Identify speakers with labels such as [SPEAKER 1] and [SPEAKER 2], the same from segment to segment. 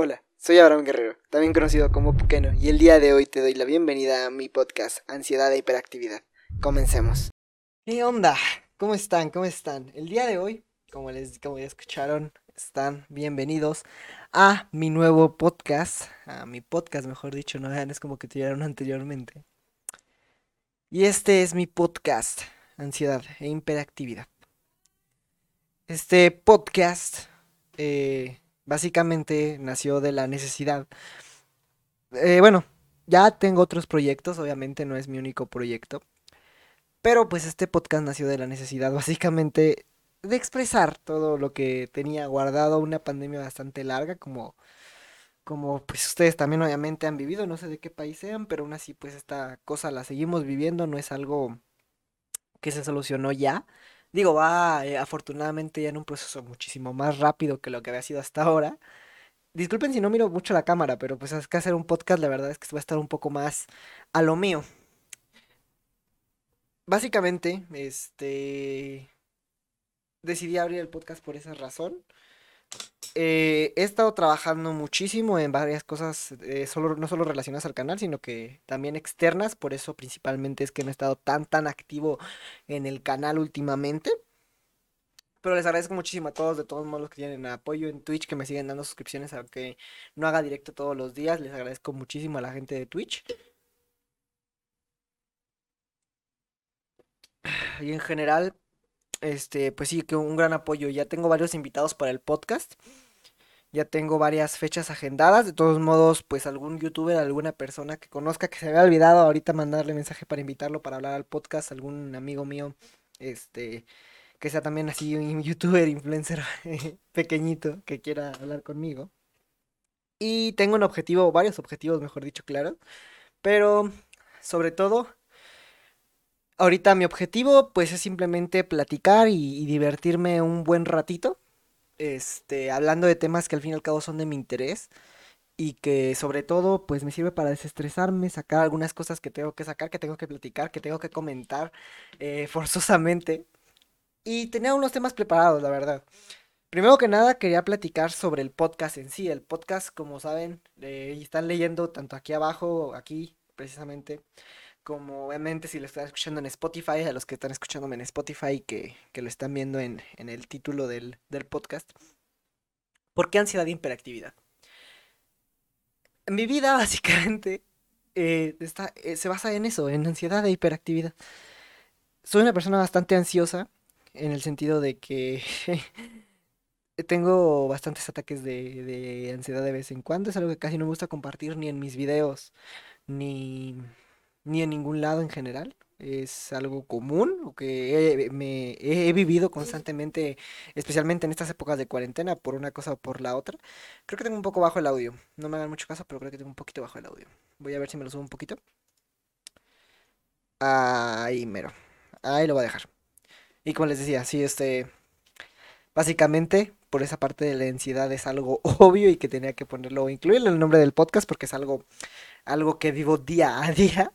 [SPEAKER 1] Hola, soy Abraham Guerrero, también conocido como Puqueno, y el día de hoy te doy la bienvenida a mi podcast Ansiedad e Hiperactividad. Comencemos. ¿Qué onda? ¿Cómo están? ¿Cómo están? El día de hoy, como les como ya escucharon, están bienvenidos a mi nuevo podcast, a mi podcast, mejor dicho, no es como que tuvieron anteriormente. Y este es mi podcast, Ansiedad e Hiperactividad. Este podcast eh, básicamente nació de la necesidad. Eh, bueno, ya tengo otros proyectos, obviamente no es mi único proyecto. Pero pues este podcast nació de la necesidad básicamente de expresar todo lo que tenía guardado una pandemia bastante larga como como pues ustedes también obviamente han vivido, no sé de qué país sean, pero aún así pues esta cosa la seguimos viviendo, no es algo que se solucionó ya, Digo, va eh, afortunadamente ya en un proceso muchísimo más rápido que lo que había sido hasta ahora. Disculpen si no miro mucho la cámara, pero pues es que hacer un podcast la verdad es que va a estar un poco más a lo mío. Básicamente, este... Decidí abrir el podcast por esa razón. Eh, he estado trabajando muchísimo en varias cosas, eh, solo, no solo relacionadas al canal, sino que también externas. Por eso principalmente es que no he estado tan, tan activo en el canal últimamente. Pero les agradezco muchísimo a todos, de todos modos, los que tienen apoyo en Twitch, que me siguen dando suscripciones, aunque no haga directo todos los días. Les agradezco muchísimo a la gente de Twitch. Y en general, este, pues sí, que un gran apoyo. Ya tengo varios invitados para el podcast. Ya tengo varias fechas agendadas. De todos modos, pues algún youtuber, alguna persona que conozca que se había olvidado ahorita mandarle mensaje para invitarlo para hablar al podcast, algún amigo mío, este, que sea también así un youtuber, influencer pequeñito que quiera hablar conmigo. Y tengo un objetivo, varios objetivos, mejor dicho, claro. Pero, sobre todo, Ahorita mi objetivo pues es simplemente platicar y, divertirme un buen ratito. Este, hablando de temas que al fin y al cabo son de mi interés. Y que sobre todo pues me sirve para desestresarme, sacar algunas cosas que tengo que sacar, que tengo que platicar, que tengo que comentar eh, forzosamente. Y tenía unos temas preparados, la verdad. Primero que nada quería platicar sobre el podcast en sí. El podcast, como saben, eh, están leyendo tanto aquí abajo, aquí precisamente, como obviamente si lo están escuchando en Spotify, a los que están escuchándome en Spotify que, que lo están viendo en, el título del, podcast. ¿Por qué ansiedad e hiperactividad? Mi vida básicamente eh, está, eh, se basa en eso, en ansiedad e hiperactividad. Soy una persona bastante ansiosa en el sentido de que tengo bastantes ataques de, de ansiedad de vez en cuando. Es algo que casi no me gusta compartir ni en mis videos, ni ni en ningún lado en general. Es algo común o que he, me, he vivido constantemente, especialmente en estas épocas de cuarentena, por una cosa o por la otra. Creo que tengo un poco bajo el audio. No me hagan mucho caso, pero creo que tengo un poquito bajo el audio. Voy a ver si me lo subo un poquito. Ahí mero. Ahí lo voy a dejar. Y como les decía, sí, este. Básicamente, por esa parte de la ansiedad es algo obvio y que tenía que ponerlo o incluirlo en el nombre del podcast porque es algo, algo que vivo día a día.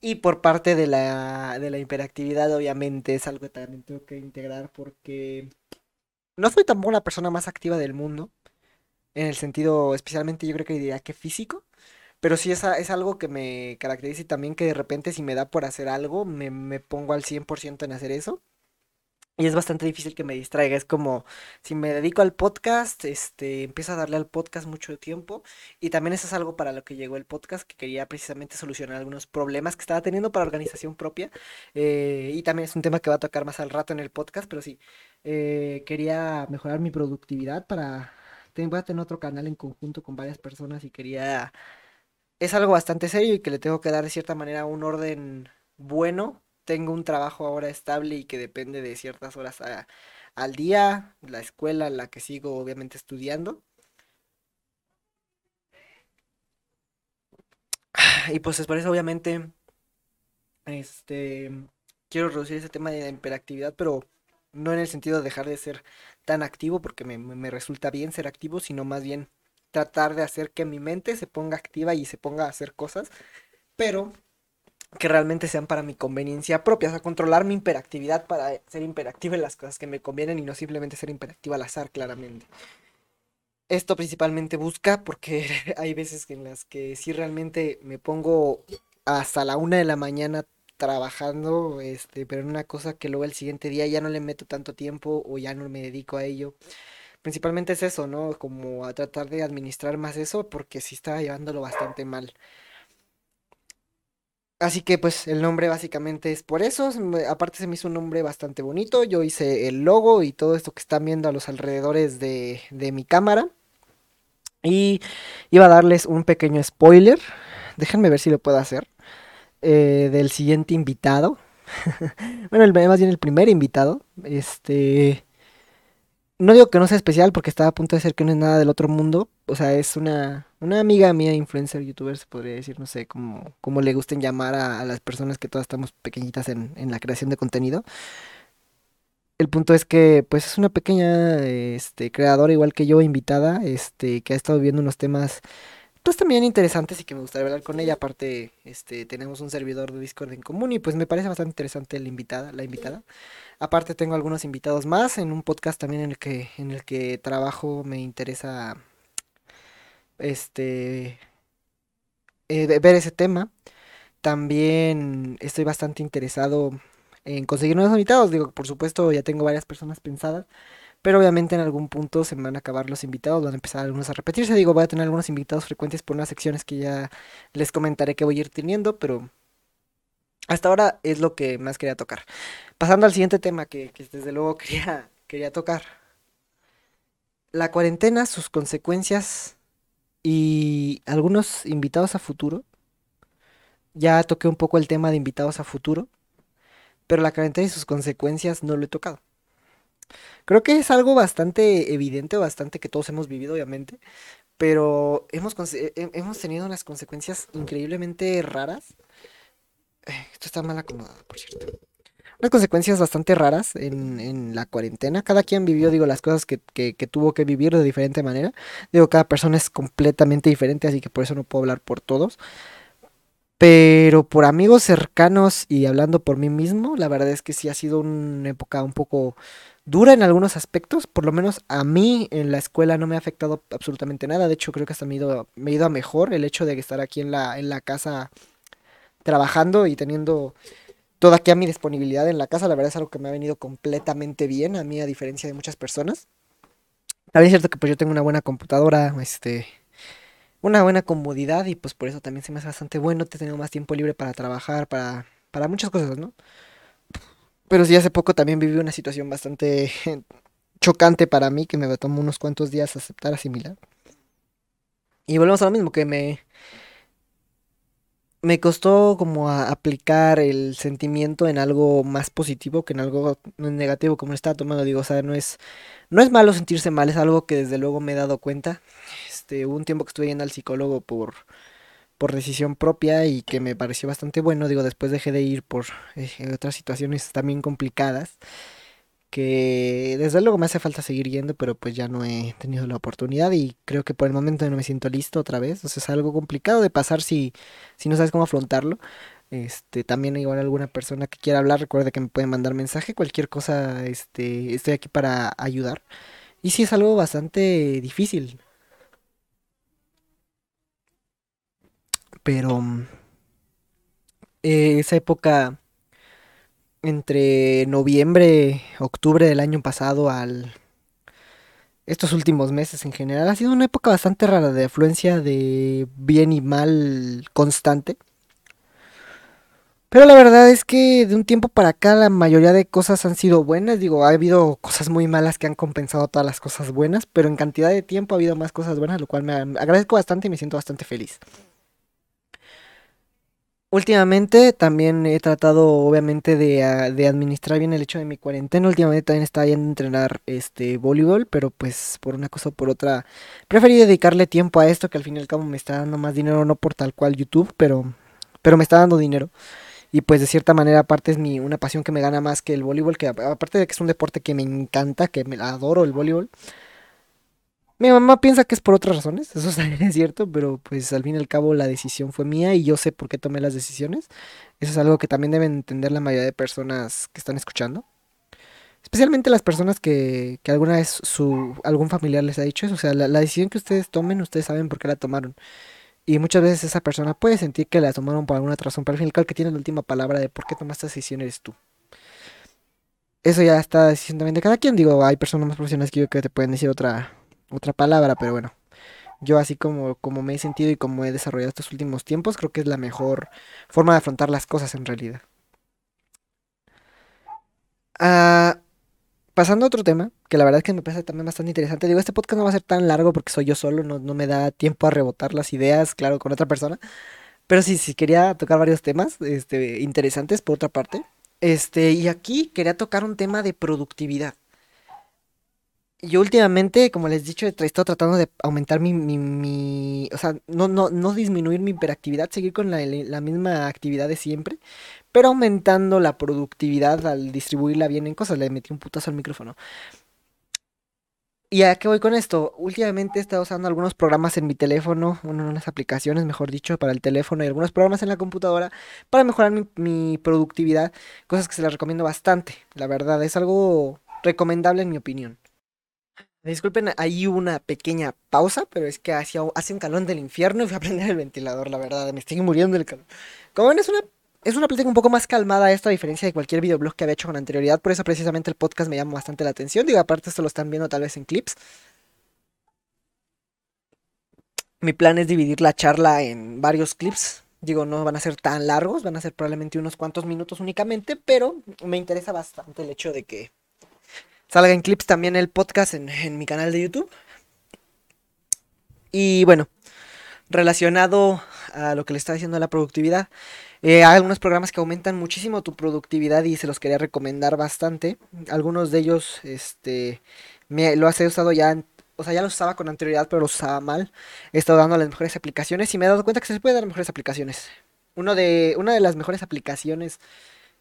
[SPEAKER 1] Y por parte de la, de la hiperactividad, obviamente, es algo que también tengo que integrar porque no soy tampoco la persona más activa del mundo. En el sentido, especialmente yo creo que diría que físico. Pero sí es, es algo que me caracteriza y también que de repente si me da por hacer algo, me, me pongo al 100% en hacer eso. Y es bastante difícil que me distraiga. Es como si me dedico al podcast, este, empiezo a darle al podcast mucho tiempo. Y también eso es algo para lo que llegó el podcast, que quería precisamente solucionar algunos problemas que estaba teniendo para organización propia. Eh, y también es un tema que va a tocar más al rato en el podcast, pero sí, eh, quería mejorar mi productividad para... Voy a tener otro canal en conjunto con varias personas y quería... Es algo bastante serio y que le tengo que dar de cierta manera un orden bueno tengo un trabajo ahora estable y que depende de ciertas horas al día, la escuela la que sigo obviamente estudiando. Y pues es por eso obviamente este quiero reducir ese tema de la hiperactividad, pero no en el sentido de dejar de ser tan activo porque me, me resulta bien ser activo, sino más bien tratar de hacer que mi mente se ponga activa y se ponga a hacer cosas, pero que realmente sean para mi conveniencia propia, o sea, controlar mi hiperactividad para ser hiperactiva en las cosas que me convienen y no simplemente ser hiperactiva al azar, claramente. Esto principalmente busca porque hay veces en las que sí realmente me pongo hasta la una de la mañana trabajando, este, pero en una cosa que luego el siguiente día ya no le meto tanto tiempo o ya no me dedico a ello. Principalmente es eso, ¿no? Como a tratar de administrar más eso porque sí estaba llevándolo bastante mal. Así que pues el nombre básicamente es por eso. Aparte se me hizo un nombre bastante bonito. Yo hice el logo y todo esto que están viendo a los alrededores de, de mi cámara. Y iba a darles un pequeño spoiler. Déjenme ver si lo puedo hacer. eh, del siguiente invitado. Bueno, el, más bien el primer invitado. Este. No digo que no sea especial porque estaba a punto de ser que no es nada del otro mundo. O sea, es una, una amiga mía, influencer, youtuber, se podría decir, no sé, cómo, cómo le gusten llamar a, las personas que todas estamos pequeñitas en, en la creación de contenido. El punto es que, pues, es una pequeña, este, creadora igual que yo, invitada, este, que ha estado viendo unos temas, pues, también interesantes y que me gustaría hablar con ella. Aparte, este, tenemos un servidor de Discord en común y, pues, me parece bastante interesante la invitada, la invitada. Aparte tengo algunos invitados más en un podcast también en el que, en el que trabajo, me interesa este eh, ver ese tema. También estoy bastante interesado en conseguir nuevos invitados. Digo, por supuesto, ya tengo varias personas pensadas, pero obviamente en algún punto se van a acabar los invitados, van a empezar algunos a repetirse. Digo, voy a tener algunos invitados frecuentes por unas secciones que ya les comentaré que voy a ir teniendo, pero hasta ahora es lo que más quería tocar. Pasando al siguiente tema que, que desde luego quería, quería tocar. La cuarentena, sus consecuencias y algunos invitados a futuro. Ya toqué un poco el tema de invitados a futuro, pero la cuarentena y sus consecuencias no lo he tocado. Creo que es algo bastante evidente, bastante que todos hemos vivido, obviamente, pero hemos, hemos tenido unas consecuencias increíblemente raras. Esto está mal acomodado, por cierto. Unas consecuencias bastante raras en, en la cuarentena. Cada quien vivió, digo, las cosas que, que, tuvo que vivir de diferente manera. Digo, cada persona es completamente diferente, así que por eso no puedo hablar por todos. Pero por amigos cercanos y hablando por mí mismo, la verdad es que sí ha sido una época un poco dura en algunos aspectos. Por lo menos a mí en la escuela no me ha afectado absolutamente nada. De hecho, creo que hasta me he ido, me ido a mejor el hecho de estar aquí en la, en la casa trabajando y teniendo toda aquí a mi disponibilidad en la casa. La verdad es algo que me ha venido completamente bien a mí, a diferencia de muchas personas. También es cierto que pues yo tengo una buena computadora, este, una buena comodidad y pues por eso también se me hace bastante bueno. Te tengo más tiempo libre para trabajar, para, para muchas cosas, ¿no? Pero sí, hace poco también viví una situación bastante chocante para mí que me tomó unos cuantos días aceptar, asimilar. Y volvemos a lo mismo, que me, me costó como aplicar el sentimiento en algo más positivo que en algo negativo como lo estaba tomando. Digo, o sea, no es, no es malo sentirse mal, es algo que desde luego me he dado cuenta. Este, hubo un tiempo que estuve yendo al psicólogo por, por decisión propia y que me pareció bastante bueno. Digo, después dejé de ir por eh, otras situaciones también complicadas que desde luego me hace falta seguir yendo, pero pues ya no he tenido la oportunidad y creo que por el momento no me siento listo otra vez. O sea, es algo complicado de pasar si, si no sabes cómo afrontarlo. Este, también igual alguna persona que quiera hablar, recuerde que me puede mandar mensaje, cualquier cosa, este, estoy aquí para ayudar. Y sí es algo bastante difícil, pero mm, esa época entre noviembre, octubre del año pasado al estos últimos meses en general ha sido una época bastante rara de afluencia de bien y mal constante. Pero la verdad es que de un tiempo para acá la mayoría de cosas han sido buenas. Digo, ha habido cosas muy malas que han compensado todas las cosas buenas, pero en cantidad de tiempo ha habido más cosas buenas, lo cual me agradezco bastante y me siento bastante feliz. Últimamente también he tratado obviamente de, ah, de administrar bien el hecho de mi cuarentena. Últimamente también estaba yendo entrenar este voleibol, pero pues por una cosa o por otra preferí dedicarle tiempo a esto que al fin y al cabo me está dando más dinero, no por tal cual YouTube, pero, pero me está dando dinero. Y pues de cierta manera aparte es mi, una pasión que me gana más que el voleibol, que aparte de que es un deporte que me encanta, que me adoro el voleibol. Mi mamá piensa que es por otras razones, eso también es cierto, pero pues al fin y al cabo la decisión fue mía y yo sé por qué tomé las decisiones. Eso es algo que también deben entender la mayoría de personas que están escuchando. Especialmente las personas que, que alguna vez su, algún familiar les ha dicho eso. O sea, la, la decisión que ustedes tomen, ustedes saben por qué la tomaron. Y muchas veces esa persona puede sentir que la tomaron por alguna razón, pero al fin y al cabo que tiene la última palabra de por qué tomaste esta decisión eres tú. Eso ya está decisión también de cada quien. Digo, hay personas más profesionales que yo que te pueden decir otra, otra palabra, pero bueno. Yo así como, como me he sentido y como he desarrollado estos últimos tiempos, creo que es la mejor forma de afrontar las cosas en realidad. Ah, pasando a otro tema, que la verdad es que me parece también bastante interesante. Digo, este podcast no va a ser tan largo porque soy yo solo, no, no me da tiempo a rebotar las ideas, claro, con otra persona. Pero sí, sí, quería tocar varios temas, este, interesantes por otra parte. Este, y aquí quería tocar un tema de productividad. Yo últimamente, como les he dicho, he estado tratando de aumentar mi, mi, mi- o sea, no, no, no disminuir mi hiperactividad, seguir con la, la misma actividad de siempre, pero aumentando la productividad al distribuirla bien en cosas. Le metí un putazo al micrófono. ¿Y a qué voy con esto? Últimamente he estado usando algunos programas en mi teléfono, unas aplicaciones, mejor dicho, para el teléfono y algunos programas en la computadora para mejorar mi, mi productividad, cosas que se las recomiendo bastante. La verdad, es algo recomendable en mi opinión. Disculpen, hubo una pequeña pausa, pero es que hace un calor del infierno y fui a prender el ventilador, la verdad, me estoy muriendo del calor. Como ven, es una, es una plática un poco más calmada esta, a diferencia de cualquier videoblog que había hecho con anterioridad, por eso precisamente el podcast me llama bastante la atención. Digo, aparte esto lo están viendo tal vez en clips. Mi plan es dividir la charla en varios clips. Digo, no van a ser tan largos, van a ser probablemente unos cuantos minutos únicamente, pero me interesa bastante el hecho de que salga en clips también el podcast en, mi canal de YouTube. Y bueno, relacionado a lo que le estaba diciendo de la productividad, eh, hay algunos programas que aumentan muchísimo tu productividad y se los quería recomendar bastante. Algunos de ellos, este, me los he usado ya, o sea, ya los usaba con anterioridad, pero los usaba mal. He estado dando las mejores aplicaciones y me he dado cuenta que se puede dar mejores aplicaciones. Uno de, una de las mejores aplicaciones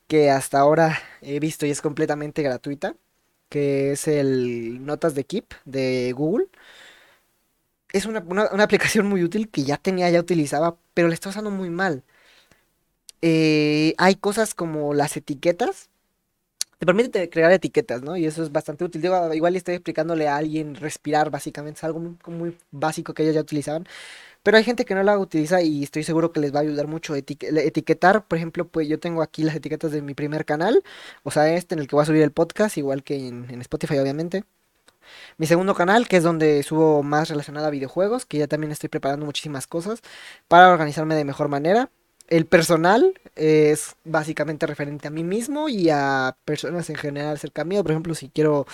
[SPEAKER 1] que hasta ahora he visto y es completamente gratuita, que es el Notas de Keep de Google. Es una, una- aplicación muy útil que ya tenía, ya utilizaba, pero la estoy usando muy mal. Eh, hay cosas como las etiquetas. Te permite te- crear etiquetas, ¿no? Y eso es bastante útil. Digo, igual estoy explicándole a alguien respirar, básicamente. Es algo muy básico que ellos ya utilizaban. Pero hay gente que no la utiliza y estoy seguro que les va a ayudar mucho etiquetar. Por ejemplo, pues yo tengo aquí las etiquetas de mi primer canal. O sea, este en el que voy a subir el podcast, igual que en, en Spotify, obviamente. Mi segundo canal, que es donde subo más relacionado a videojuegos, que ya también estoy preparando muchísimas cosas para organizarme de mejor manera. El personal es básicamente referente a mí mismo y a personas en general cerca mío. Por ejemplo, si quiero,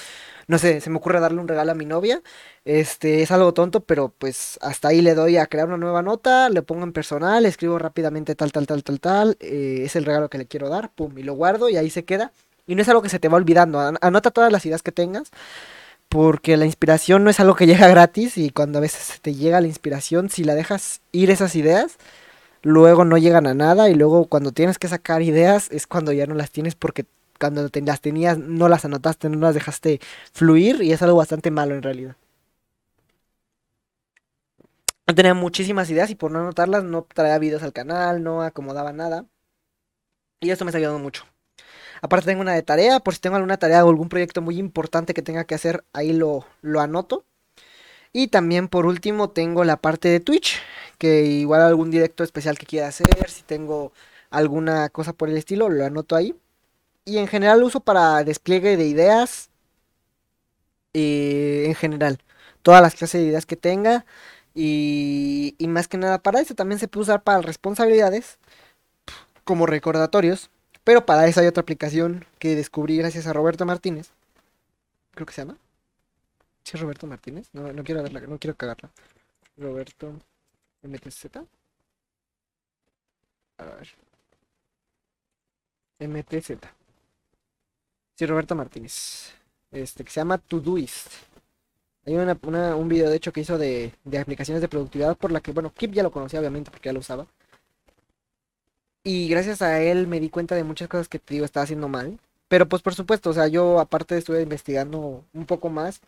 [SPEAKER 1] no sé, se me ocurre darle un regalo a mi novia. Este es algo tonto, pero pues hasta ahí le doy a crear una nueva nota, le pongo en personal, escribo rápidamente tal, tal, tal, tal, tal. eh, es el regalo que le quiero dar, pum, y lo guardo y ahí se queda. Y no es algo que se te va olvidando. an- Anota todas las ideas que tengas porque la inspiración no es algo que llega gratis y cuando a veces te llega la inspiración, si la dejas ir esas ideas, luego no llegan a nada y luego cuando tienes que sacar ideas es cuando ya no las tienes porque cuando las tenías no las anotaste, no las dejaste fluir y es algo bastante malo en realidad. Tenía muchísimas ideas y por no anotarlas no traía videos al canal, no acomodaba nada y esto me está ayudando mucho. Aparte tengo una de tarea, por si tengo alguna tarea o algún proyecto muy importante que tenga que hacer, ahí lo, lo anoto. Y también por último tengo la parte de Twitch, que igual algún directo especial que quiera hacer, si tengo alguna cosa por el estilo, lo anoto ahí. Y en general lo uso para despliegue de ideas, eh, en general, todas las clases de ideas que tenga. Y, y más que nada para eso también se puede usar para responsabilidades, como recordatorios. Pero para eso hay otra aplicación que descubrí gracias a Roberto Martínez. Creo que se llama. ¿Sí es Roberto Martínez? No, no quiero verla, no quiero cagarla. Roberto MTZ. A ver. MTZ. Sí, Roberto Martínez. Este, que se llama Todoist. Hay una, un video de hecho que hizo de, de aplicaciones de productividad por la que, bueno, Kip ya lo conocía obviamente porque ya lo usaba. Y gracias a él me di cuenta de muchas cosas que te digo estaba haciendo mal. Pero pues por supuesto, o sea, yo aparte estuve investigando un poco más.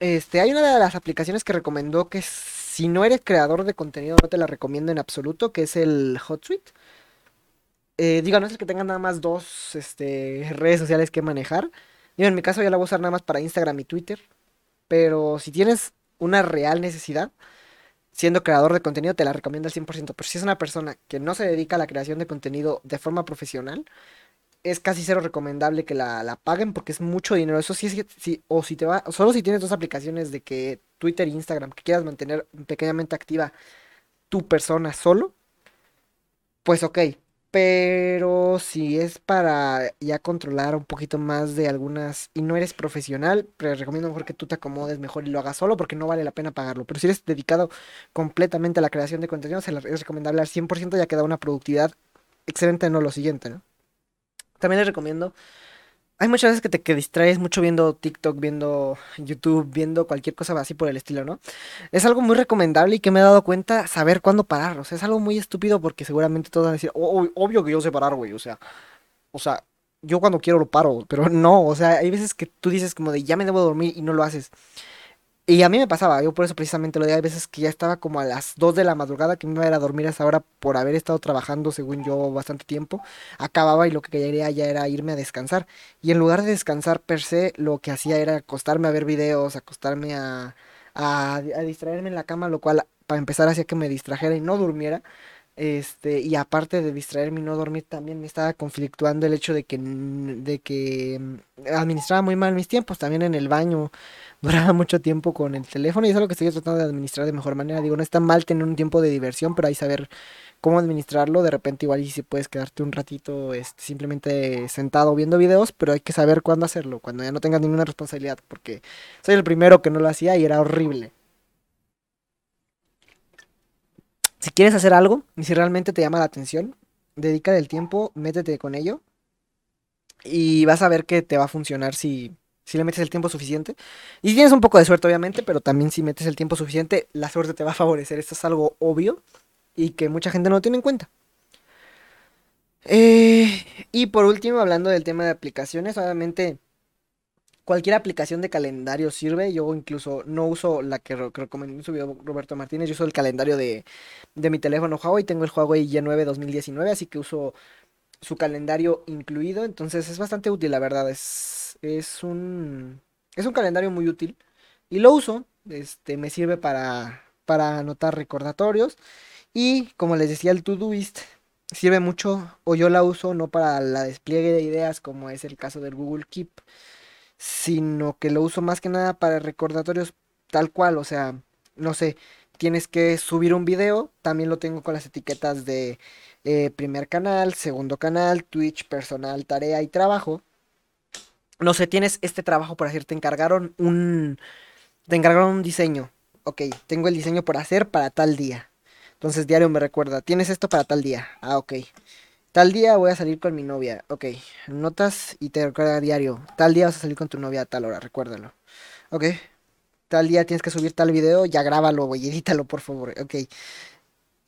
[SPEAKER 1] Este, hay una de las aplicaciones que recomendó que si no eres creador de contenido no te la recomiendo en absoluto, que es el HotSuite. Eh, digo, no es el que tenga nada más dos este, redes sociales que manejar. Yo en mi caso ya la voy a usar nada más para Instagram y Twitter. Pero si tienes una real necesidad, siendo creador de contenido, te la recomiendo al 100%. Pero si es una persona que no se dedica a la creación de contenido de forma profesional, es casi cero recomendable que la, paguen porque es mucho dinero. Eso sí es si, o si te va, solo si tienes dos aplicaciones de que Twitter e Instagram, que quieras mantener pequeñamente activa tu persona solo, pues ok. Pero si es para ya controlar un poquito más de algunas y no eres profesional, pero recomiendo mejor que tú te acomodes mejor y lo hagas solo porque no vale la pena pagarlo. Pero si eres dedicado completamente a la creación de contenido, es recomendable al 100% ya que da una productividad excelente, no lo siguiente, ¿no? También les recomiendo. Hay muchas veces que te que distraes mucho viendo TikTok, viendo YouTube, viendo cualquier cosa así por el estilo, ¿no? Es algo muy recomendable y que me he dado cuenta saber cuándo parar. O sea, es algo muy estúpido porque seguramente todos van a decir, obvio que yo sé parar, güey. O sea, o sea, yo cuando quiero lo paro, pero no. O sea, hay veces que tú dices como de ya me debo dormir y no lo haces. Y a mí me pasaba, yo por eso precisamente lo de hay veces que ya estaba como a las 2 de la madrugada que me iba a ir a dormir a esa hora por haber estado trabajando según yo bastante tiempo, acababa y lo que quería ya era irme a descansar. Y en lugar de descansar per se, lo que hacía era acostarme a ver videos, acostarme a, a, a distraerme en la cama, lo cual para empezar hacía que me distrajera y no durmiera. Este, y aparte de distraerme y no dormir, también me estaba conflictuando el hecho de que, de que mm, administraba muy mal mis tiempos, también en el baño duraba mucho tiempo con el teléfono y es algo que estoy tratando de administrar de mejor manera. Digo, no está mal tener un tiempo de diversión, pero hay saber cómo administrarlo. De repente igual y si puedes quedarte un ratito este, simplemente sentado viendo videos, pero hay que saber cuándo hacerlo, cuando ya no tengas ninguna responsabilidad, porque soy el primero que no lo hacía y era horrible. Si quieres hacer algo y si realmente te llama la atención, dedica el tiempo, métete con ello y vas a ver que te va a funcionar si, si le metes el tiempo suficiente. Y tienes un poco de suerte, obviamente, pero también si metes el tiempo suficiente, la suerte te va a favorecer. Esto es algo obvio y que mucha gente no tiene en cuenta. Eh, y por último, hablando del tema de aplicaciones, obviamente cualquier aplicación de calendario sirve. Yo incluso no uso la que, recomendó en su video Roberto Martínez. Yo uso el calendario de, mi teléfono Huawei. Tengo el Huawei Y9 2019, así que uso su calendario incluido. Entonces es bastante útil, la verdad. Es, es, un, es un calendario muy útil. Y lo uso. Este, me sirve para, para anotar recordatorios. Y como les decía, el Todoist sirve mucho, o yo la uso no para la despliegue de ideas, como es el caso del Google Keep sino que lo uso más que nada para recordatorios tal cual, o sea, no sé, tienes que subir un video, también lo tengo con las etiquetas de eh, primer canal, segundo canal, Twitch, personal, tarea y trabajo. No sé, tienes este trabajo por hacer, te encargaron un, te encargaron un diseño, ok, tengo el diseño por hacer para tal día. Entonces diario me recuerda, tienes esto para tal día, ah, ok. Tal día voy a salir con mi novia. Ok, notas y te recuerda diario. Tal día vas a salir con tu novia a tal hora, recuérdalo. Ok. Tal día tienes que subir tal video, ya grábalo y edítalo, por favor. Ok.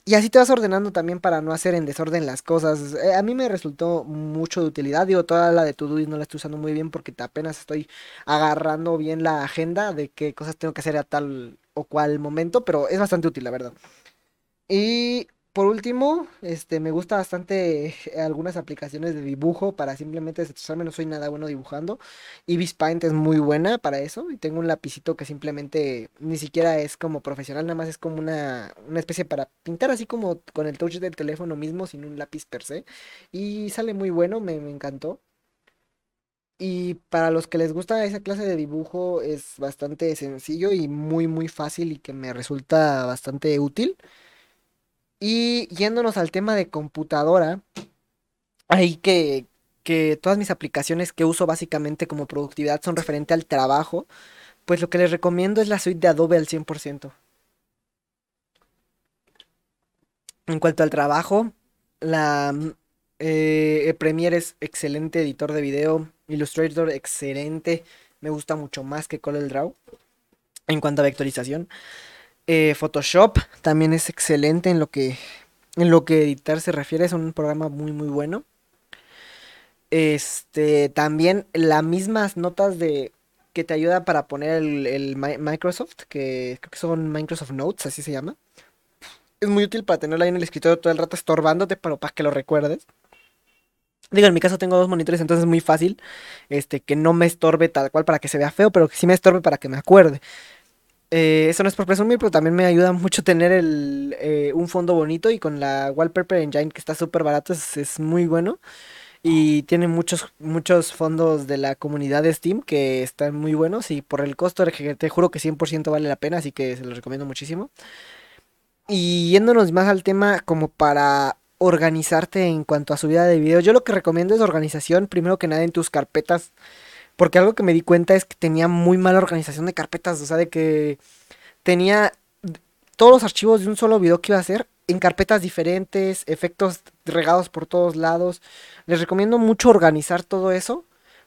[SPEAKER 1] Y así te vas ordenando también para no hacer en desorden las cosas. Eh, a mí me resultó mucho de utilidad. Digo, toda la de to no la estoy usando muy bien porque apenas estoy agarrando bien la agenda de qué cosas tengo que hacer a tal o cual momento, pero es bastante útil, la verdad. Y por último, este, me gusta bastante eh, algunas aplicaciones de dibujo para simplemente desestresarme, no soy nada bueno dibujando. Ibis Paint es muy buena para eso y tengo un lapicito que simplemente ni siquiera es como profesional, nada más es como una, una especie para pintar así como con el touch del teléfono mismo, sin un lápiz per se. Y sale muy bueno, me, me encantó. Y para los que les gusta esa clase de dibujo es bastante sencillo y muy muy fácil y que me resulta bastante útil. Y yéndonos al tema de computadora, ahí que, que todas mis aplicaciones que uso básicamente como productividad son referente al trabajo, pues lo que les recomiendo es la suite de Adobe al 100%. En cuanto al trabajo, la eh, Premiere es excelente editor de video, Illustrator excelente, me gusta mucho más que CorelDRAW en cuanto a vectorización. Eh, Photoshop también es excelente en lo que en lo que editar se refiere, es un programa muy muy bueno. Este, también las mismas notas de que te ayuda para poner el, Microsoft, que creo que son Microsoft Notes, así se llama. Es muy útil para tenerlo ahí en el escritorio todo el rato estorbándote, pero para que lo recuerdes. Digo, en mi caso tengo dos monitores, entonces es muy fácil, este, que no me estorbe tal cual para que se vea feo, pero que sí me estorbe para que me acuerde. Eh, eso no es por presumir, pero también me ayuda mucho tener el, eh, un fondo bonito y con la Wallpaper Engine que está súper barato, es, es muy bueno. Y tiene muchos, muchos fondos de la comunidad de Steam que están muy buenos y por el costo te juro que 100% vale la pena, así que se los recomiendo muchísimo. Y yéndonos más al tema como para organizarte en cuanto a subida de videos, yo lo que recomiendo es organización, primero que nada en tus carpetas, porque algo que me di cuenta es que tenía muy mala organización de carpetas, o sea, de que tenía todos los archivos de un solo video que iba a hacer en carpetas diferentes, efectos regados por todos lados. Les recomiendo mucho organizar todo eso.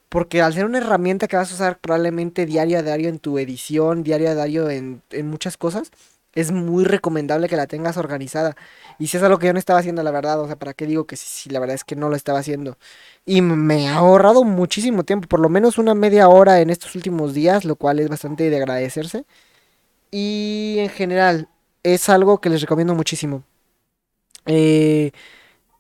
[SPEAKER 1] Porque al ser una herramienta que vas a usar probablemente diario a diario en tu edición, diario a diario en, en muchas cosas, es muy recomendable que la tengas organizada. Y si es algo que yo no estaba haciendo, la verdad, o sea, ¿para qué digo que sí? sí la verdad es que no lo estaba haciendo. Y me ha ahorrado muchísimo tiempo, por lo menos una media hora en estos últimos días, lo cual es bastante de agradecerse. Y en general, es algo que les recomiendo muchísimo. Eh,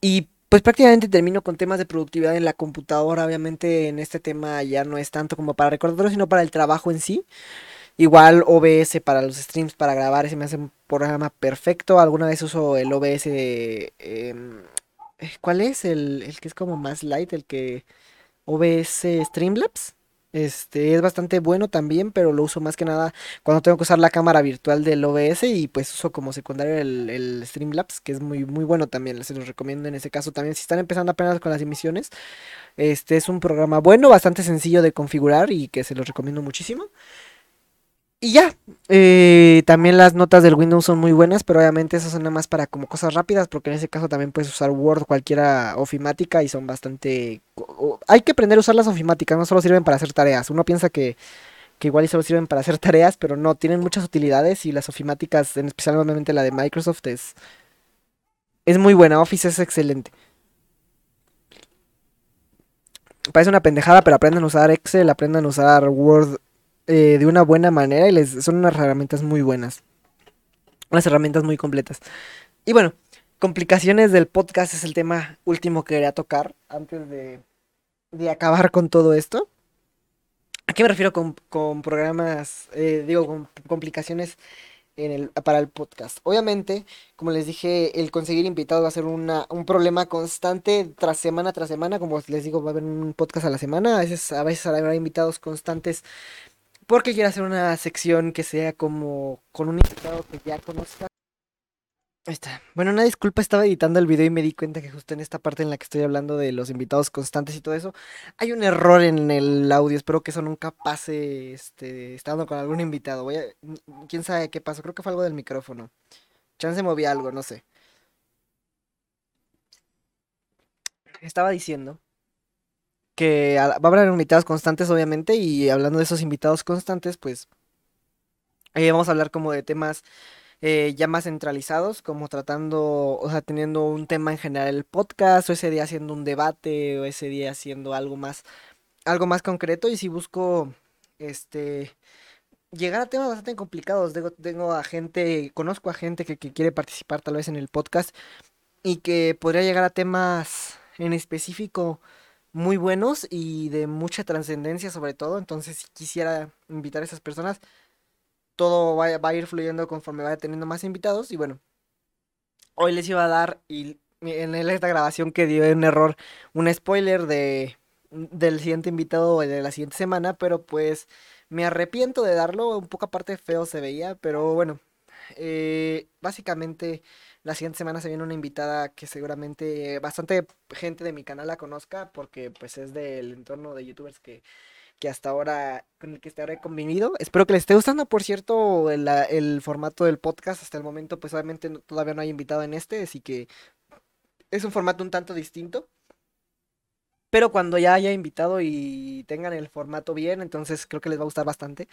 [SPEAKER 1] y pues prácticamente termino con temas de productividad en la computadora. Obviamente en este tema ya no es tanto como para recordarlo, sino para el trabajo en sí. Igual OBS para los streams, para grabar, ese me hace un programa perfecto. Alguna vez uso el OBS... Em, eh, ¿Cuál es? El, el que es como más light, el que... OBS Streamlabs. Este es bastante bueno también, pero lo uso más que nada cuando tengo que usar la cámara virtual del OBS y pues uso como secundario el, el Streamlabs, que es muy, muy bueno también, se los recomiendo en ese caso también. Si están empezando apenas con las emisiones, este es un programa bueno, bastante sencillo de configurar y que se los recomiendo muchísimo. Y ya, eh, también las notas del Windows son muy buenas, pero obviamente esas son nada más para como cosas rápidas, porque en ese caso también puedes usar Word, cualquiera ofimática y son bastante... Hay que aprender a usar las ofimáticas, no solo sirven para hacer tareas. Uno piensa que, que igual y solo sirven para hacer tareas, pero no, tienen muchas utilidades y las ofimáticas, en especial obviamente la de Microsoft, es, es muy buena. Office es excelente. Parece una pendejada, pero aprendan a usar Excel, aprendan a usar Word eh, de una buena manera y les, son unas herramientas muy buenas. Unas herramientas muy completas. Y bueno, complicaciones del podcast es el tema último que quería tocar antes de, de acabar con todo esto. ¿A qué me refiero con, con programas, eh, digo, con complicaciones en el, para el podcast? Obviamente, como les dije, el conseguir invitados va a ser una, un problema constante tras semana tras semana. Como les digo, va a haber un podcast a la semana. A veces, a veces habrá invitados constantes porque quiero hacer una sección que sea como con un invitado que ya conozca. Ahí está. Bueno, una disculpa, estaba editando el video y me di cuenta que justo en esta parte en la que estoy hablando de los invitados constantes y todo eso, hay un error en el audio. Espero que eso nunca pase, este, estando con algún invitado. Voy a, quién sabe qué pasó. Creo que fue algo del micrófono. Chance moví algo, no sé. Estaba diciendo que va a haber invitados constantes, obviamente, y hablando de esos invitados constantes, pues eh, vamos a hablar como de temas eh, ya más centralizados, como tratando, o sea, teniendo un tema en general el podcast, o ese día haciendo un debate, o ese día haciendo algo más, algo más concreto, y si busco, este, llegar a temas bastante complicados, tengo, tengo a gente, conozco a gente que, que quiere participar tal vez en el podcast, y que podría llegar a temas en específico, muy buenos y de mucha trascendencia sobre todo. Entonces, si quisiera invitar a esas personas, todo va, a ir fluyendo conforme vaya teniendo más invitados. Y bueno, hoy les iba a dar, y en esta grabación que dio un error, un spoiler de, del siguiente invitado de la siguiente semana, pero pues me arrepiento de darlo, un poco aparte feo se veía, pero bueno, eh, básicamente la siguiente semana se viene una invitada que seguramente bastante gente de mi canal la conozca porque pues es del entorno de youtubers que, que hasta ahora con el que estaré convenido. Espero que les esté gustando, por cierto, el, el formato del podcast hasta el momento pues obviamente todavía no hay invitado en este, así que es un formato un tanto distinto. Pero cuando ya haya invitado y tengan el formato bien, entonces creo que les va a gustar bastante.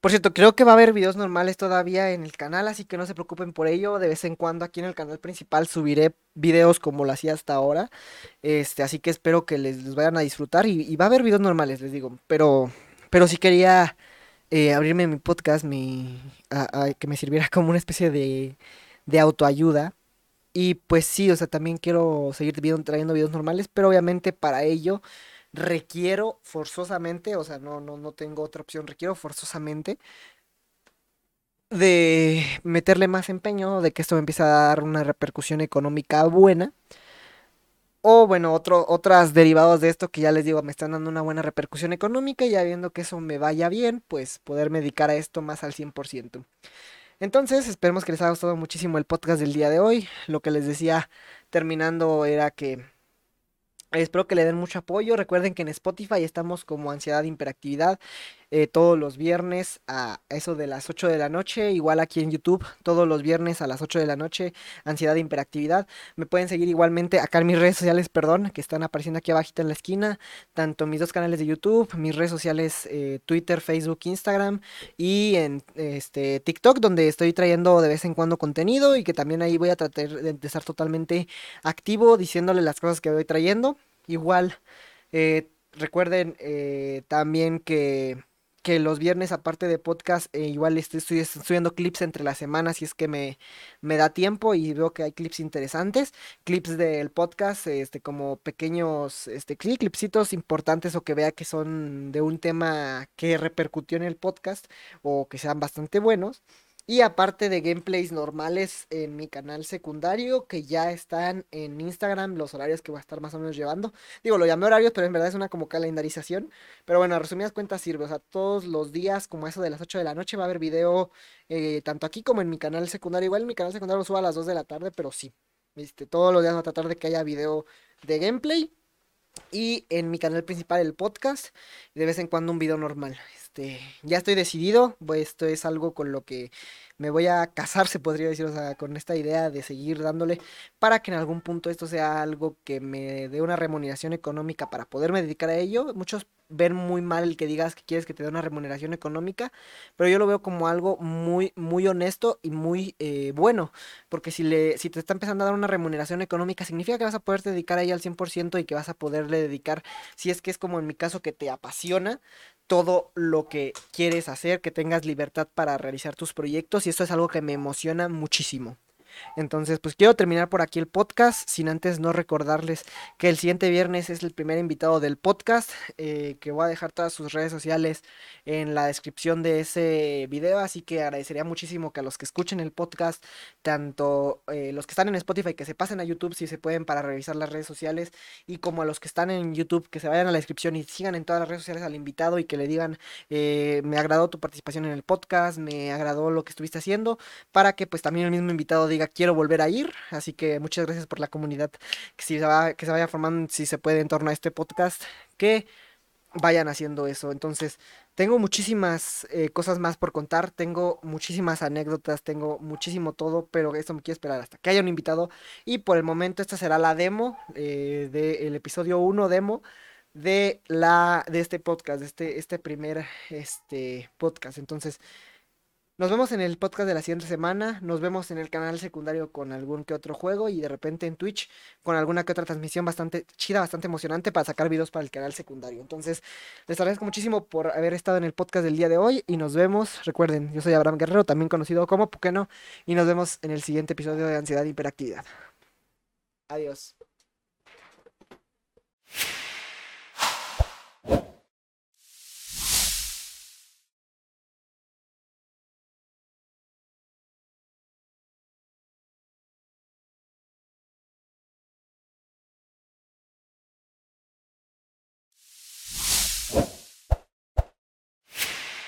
[SPEAKER 1] Por cierto, creo que va a haber videos normales todavía en el canal, así que no se preocupen por ello. De vez en cuando aquí en el canal principal subiré videos como lo hacía hasta ahora. Este, así que espero que les, vayan a disfrutar. Y, va a haber videos normales, les digo. Pero, pero sí quería eh, abrirme mi podcast, mi, que me sirviera como una especie de, de autoayuda. Y pues sí, o sea, también quiero seguir trayendo videos normales, pero obviamente para ello requiero forzosamente, o sea, no, no, no tengo otra opción, requiero forzosamente de meterle más empeño, de que esto me empiece a dar una repercusión económica buena. O bueno, otro, otras derivados de esto que ya les digo, me están dando una buena repercusión económica y ya viendo que eso me vaya bien, pues poderme dedicar a esto más al 100%. Entonces, esperemos que les haya gustado muchísimo el podcast del día de hoy. Lo que les decía terminando era que Espero que le den mucho apoyo. Recuerden que en Spotify estamos como Ansiedad de Hiperactividad eh, todos los viernes a eso de las 8 de la noche. Igual aquí en YouTube, todos los viernes a las 8 de la noche, Ansiedad de Hiperactividad. Me pueden seguir igualmente acá en mis redes sociales, perdón, que están apareciendo aquí abajito en la esquina. Tanto mis dos canales de YouTube, mis redes sociales eh, Twitter, Facebook, Instagram y en este TikTok, donde estoy trayendo de vez en cuando contenido y que también ahí voy a tratar de, de estar totalmente activo diciéndole las cosas que voy trayendo. Igual, eh, recuerden eh, también que, que, los viernes, aparte de podcast, eh, igual estoy, estoy, subiendo clips entre las semanas si es que me, me, da tiempo y veo que hay clips interesantes. Clips del podcast, este, como pequeños este, clipsitos importantes o que vea que son de un tema que repercutió en el podcast o que sean bastante buenos. Y aparte de gameplays normales en mi canal secundario, que ya están en Instagram, los horarios que voy a estar más o menos llevando. Digo, lo llamé horarios, pero en verdad es una como calendarización. Pero bueno, a resumidas cuentas sirve. O sea, todos los días, como eso de las 8 de la noche, va a haber video, eh, tanto aquí como en mi canal secundario. Igual en mi canal secundario lo subo a las 2 de la tarde, pero sí. Este, todos los días voy a tratar de que haya video de gameplay. Y en mi canal principal el podcast. De vez en cuando un video normal. Este, ya estoy decidido, pues esto es algo con lo que me voy a casar, se podría decir, o sea, con esta idea de seguir dándole para que en algún punto esto sea algo que me dé una remuneración económica para poderme dedicar a ello. Muchos ven muy mal el que digas que quieres que te dé una remuneración económica, pero yo lo veo como algo muy, muy honesto y muy eh, bueno, porque si, le, si te está empezando a dar una remuneración económica, significa que vas a poder dedicar a ella al 100% y que vas a poderle dedicar, si es que es como en mi caso que te apasiona, todo lo que quieres hacer, que tengas libertad para realizar tus proyectos y esto es algo que me emociona muchísimo. Entonces, pues quiero terminar por aquí el podcast, sin antes no recordarles que el siguiente viernes es el primer invitado del podcast, eh, que voy a dejar todas sus redes sociales en la descripción de ese video, así que agradecería muchísimo que a los que escuchen el podcast, tanto eh, los que están en Spotify, que se pasen a YouTube si se pueden para revisar las redes sociales, y como a los que están en YouTube, que se vayan a la descripción y sigan en todas las redes sociales al invitado y que le digan, eh, me agradó tu participación en el podcast, me agradó lo que estuviste haciendo, para que pues también el mismo invitado diga, quiero volver a ir. Así que muchas gracias por la comunidad que, si se, va, que se vaya formando, si se puede, en torno a este podcast, que vayan haciendo eso. Entonces, tengo muchísimas eh, cosas más por contar, tengo muchísimas anécdotas, tengo muchísimo todo, pero esto me quiere esperar hasta que haya un invitado. Y por el momento esta será la demo eh, del episodio 1 demo de la de este podcast, de este, este primer este podcast. Entonces, nos vemos en el podcast de la siguiente semana. Nos vemos en el canal secundario con algún que otro juego y de repente en Twitch con alguna que otra transmisión bastante chida, bastante emocionante para sacar videos para el canal secundario. Entonces, les agradezco muchísimo por haber estado en el podcast del día de hoy y nos vemos. Recuerden, yo soy Abraham Guerrero, también conocido como Pukeno, y nos vemos en el siguiente episodio de Ansiedad e Hiperactividad. Adiós.